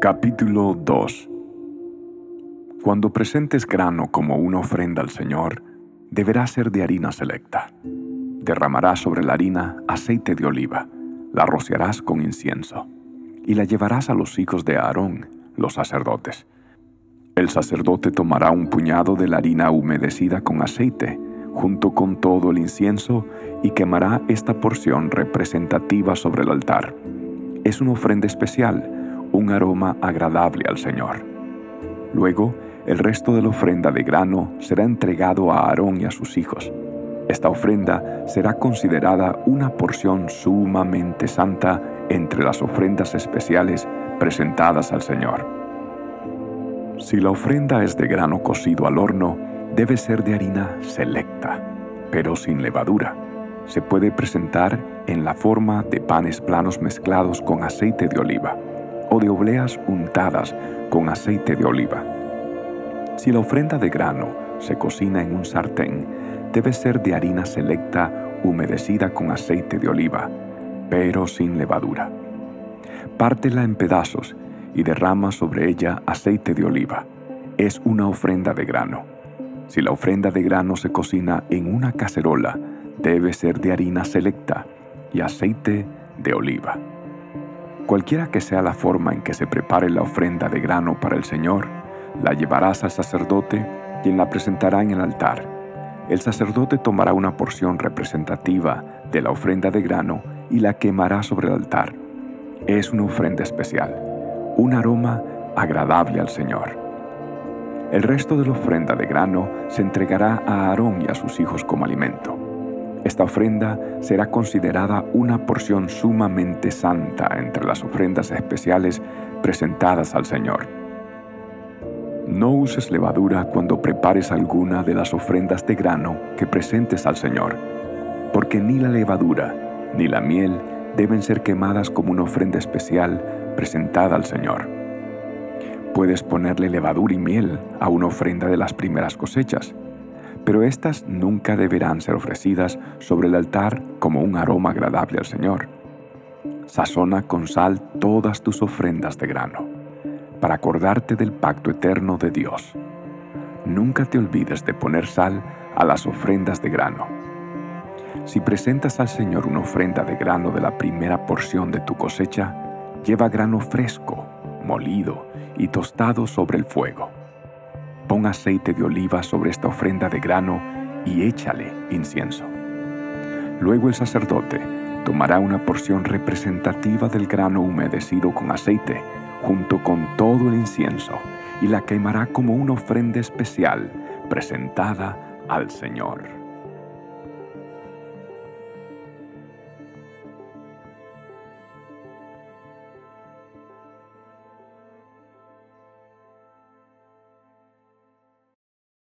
Capítulo 2 Cuando presentes grano como una ofrenda al Señor, deberá ser de harina selecta. Derramarás sobre la harina aceite de oliva, la rociarás con incienso, y la llevarás a los hijos de Aarón, los sacerdotes. El sacerdote tomará un puñado de la harina humedecida con aceite, junto con todo el incienso, y quemará esta porción representativa sobre el altar. Es una ofrenda especial, un aroma agradable al Señor. Luego, el resto de la ofrenda de grano será entregado a Aarón y a sus hijos. Esta ofrenda será considerada una porción sumamente santa entre las ofrendas especiales presentadas al Señor. Si la ofrenda es de grano cocido al horno, debe ser de harina selecta, pero sin levadura. Se puede presentar en la forma de panes planos mezclados con aceite de oliva o de obleas untadas con aceite de oliva. Si la ofrenda de grano se cocina en un sartén, debe ser de harina selecta humedecida con aceite de oliva, pero sin levadura. Pártela en pedazos y derrama sobre ella aceite de oliva. Es una ofrenda de grano. Si la ofrenda de grano se cocina en una cacerola, debe ser de harina selecta y aceite de oliva. Cualquiera que sea la forma en que se prepare la ofrenda de grano para el Señor, la llevarás al sacerdote, quien la presentará en el altar. El sacerdote tomará una porción representativa de la ofrenda de grano y la quemará sobre el altar. Es una ofrenda especial, un aroma agradable al Señor. El resto de la ofrenda de grano se entregará a Aarón y a sus hijos como alimento. Esta ofrenda será considerada una porción sumamente santa entre las ofrendas especiales presentadas al Señor. No uses levadura cuando prepares alguna de las ofrendas de grano que presentes al Señor, porque ni la levadura ni la miel deben ser quemadas como una ofrenda especial presentada al Señor. Puedes ponerle levadura y miel a una ofrenda de las primeras cosechas, pero éstas nunca deberán ser ofrecidas sobre el altar como un aroma agradable al Señor. Sazona con sal todas tus ofrendas de grano para acordarte del pacto eterno de Dios. Nunca te olvides de poner sal a las ofrendas de grano. Si presentas al Señor una ofrenda de grano de la primera porción de tu cosecha, lleva grano fresco, molido y tostado sobre el fuego. Pon aceite de oliva sobre esta ofrenda de grano y échale incienso. Luego el sacerdote tomará una porción representativa del grano humedecido con aceite junto con todo el incienso, y la quemará como una ofrenda especial presentada al Señor.